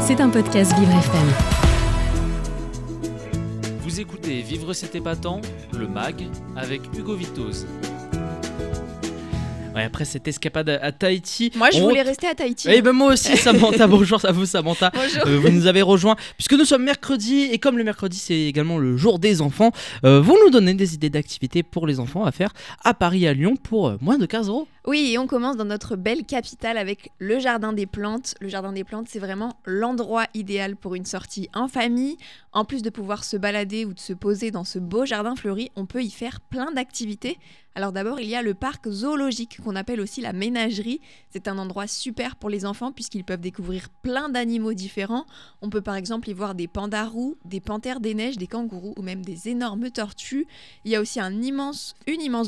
C'est un podcast Vivre FM. Vous écoutez Vivre cet épatant, le MAG, avec Hugo Vitoz. Ouais, après cette escapade à Tahiti. Moi, je on voulais re- rester à Tahiti. Eh ben moi aussi, Samantha. Bonjour à vous, Samantha. Bonjour. Euh, vous nous avez rejoint puisque nous sommes mercredi et comme le mercredi c'est également le jour des enfants, euh, vous nous donnez des idées d'activités pour les enfants à faire à Paris, à Lyon pour euh, moins de 15 euros. Oui, et on commence dans notre belle capitale avec le Jardin des Plantes. Le Jardin des Plantes, c'est vraiment l'endroit idéal pour une sortie en famille. En plus de pouvoir se balader ou de se poser dans ce beau jardin fleuri, on peut y faire plein d'activités. Alors d'abord, il y a le parc zoologique qu'on appelle aussi la ménagerie. C'est un endroit super pour les enfants puisqu'ils peuvent découvrir plein d'animaux différents. On peut par exemple y voir des pandas roux, des panthères des neiges, des kangourous ou même des énormes tortues. Il y a aussi une immense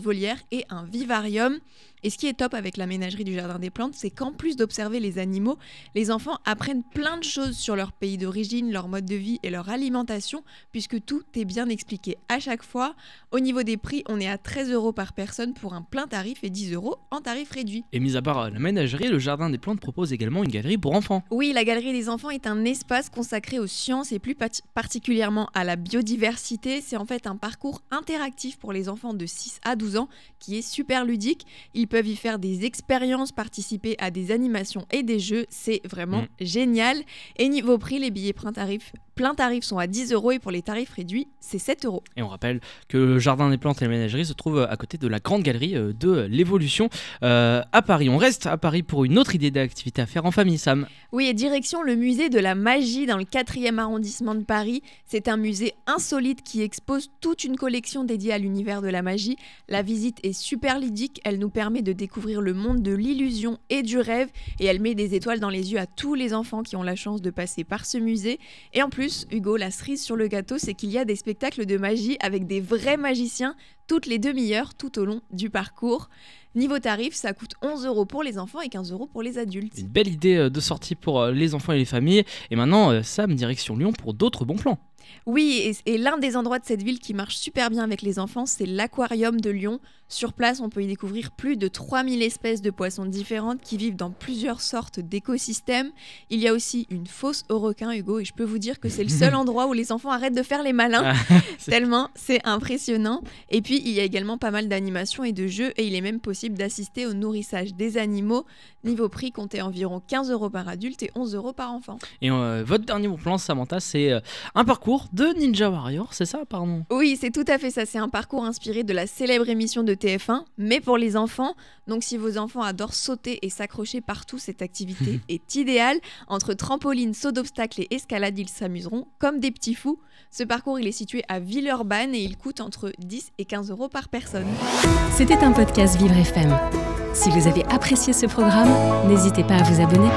volière et un vivarium. Et ce qui est top avec la ménagerie du Jardin des Plantes, c'est qu'en plus d'observer les animaux, les enfants apprennent plein de choses sur leur pays d'origine, leur mode de vie et leur alimentation, puisque tout est bien expliqué à chaque fois. Au niveau des prix, on est à 13 euros par personne pour un plein tarif et 10 euros en tarif réduit. Et mis à part euh, la ménagerie, le jardin des plantes propose également une galerie pour enfants. Oui, la Galerie des enfants est un espace consacré aux sciences et plus particulièrement à la biodiversité. C'est en fait un parcours interactif pour les enfants de 6 à 12 ans qui est super ludique. Ils peuvent y faire des expériences, participer à des animations et des jeux. C'est vraiment Mm. génial. Et niveau prix, les billets plein tarif, plein tarif sont à 10 euros et pour les tarifs réduits, c'est 7 euros. Et on rappelle que le jardin des plantes et la ménagerie se trouve à côté de la grande galerie euh, de l'évolution euh, à Paris. On reste à Paris pour une autre idée d'activité à faire en famille, Sam. Oui, et direction le musée de la magie dans le 4e arrondissement de Paris. C'est un musée insolite qui expose toute une collection dédiée à l'univers de la magie. La visite est super ludique, elle nous permet de découvrir le monde de l'illusion et du rêve et elle met des étoiles dans les yeux à tous les enfants qui ont la chance de passer par ce musée. Et en plus, Hugo, la cerise sur le gâteau, c'est qu'il y a des spectacles de magie avec des vrais magiciens toutes les demi-heures tout au long du parcours. Niveau tarif, ça coûte 11 euros pour les enfants et 15 euros pour les adultes. Une belle idée euh, de sortie pour euh, les enfants et les familles. Et maintenant, euh, Sam, direction Lyon pour d'autres bons plans. Oui, et, et l'un des endroits de cette ville qui marche super bien avec les enfants, c'est l'aquarium de Lyon. Sur place, on peut y découvrir plus de 3000 espèces de poissons différentes qui vivent dans plusieurs sortes d'écosystèmes. Il y a aussi une fosse aux requins, Hugo, et je peux vous dire que c'est le seul endroit où les enfants arrêtent de faire les malins, Ah, tellement c'est impressionnant. Et puis, il y a également pas mal d'animations et de jeux, et il est même possible d'assister au nourrissage des animaux. Niveau prix, comptez environ 15 euros par adulte et 11 euros par enfant. Et euh, votre dernier bon plan, Samantha, c'est euh, un parcours de Ninja Warrior, c'est ça, pardon? Oui, c'est tout à fait ça. C'est un parcours inspiré de la célèbre émission de TF1, mais pour les enfants. Donc, si vos enfants adorent sauter et s'accrocher partout, cette activité est idéale. Entre trampoline, saut d'obstacles et escalade, ils s'amuseront comme des petits fous. Ce parcours, il est situé à Villeurbanne et il coûte entre 10 et 15 euros par personne. C'était un podcast Vivre FM. Si vous avez apprécié ce programme, n'hésitez pas à vous abonner.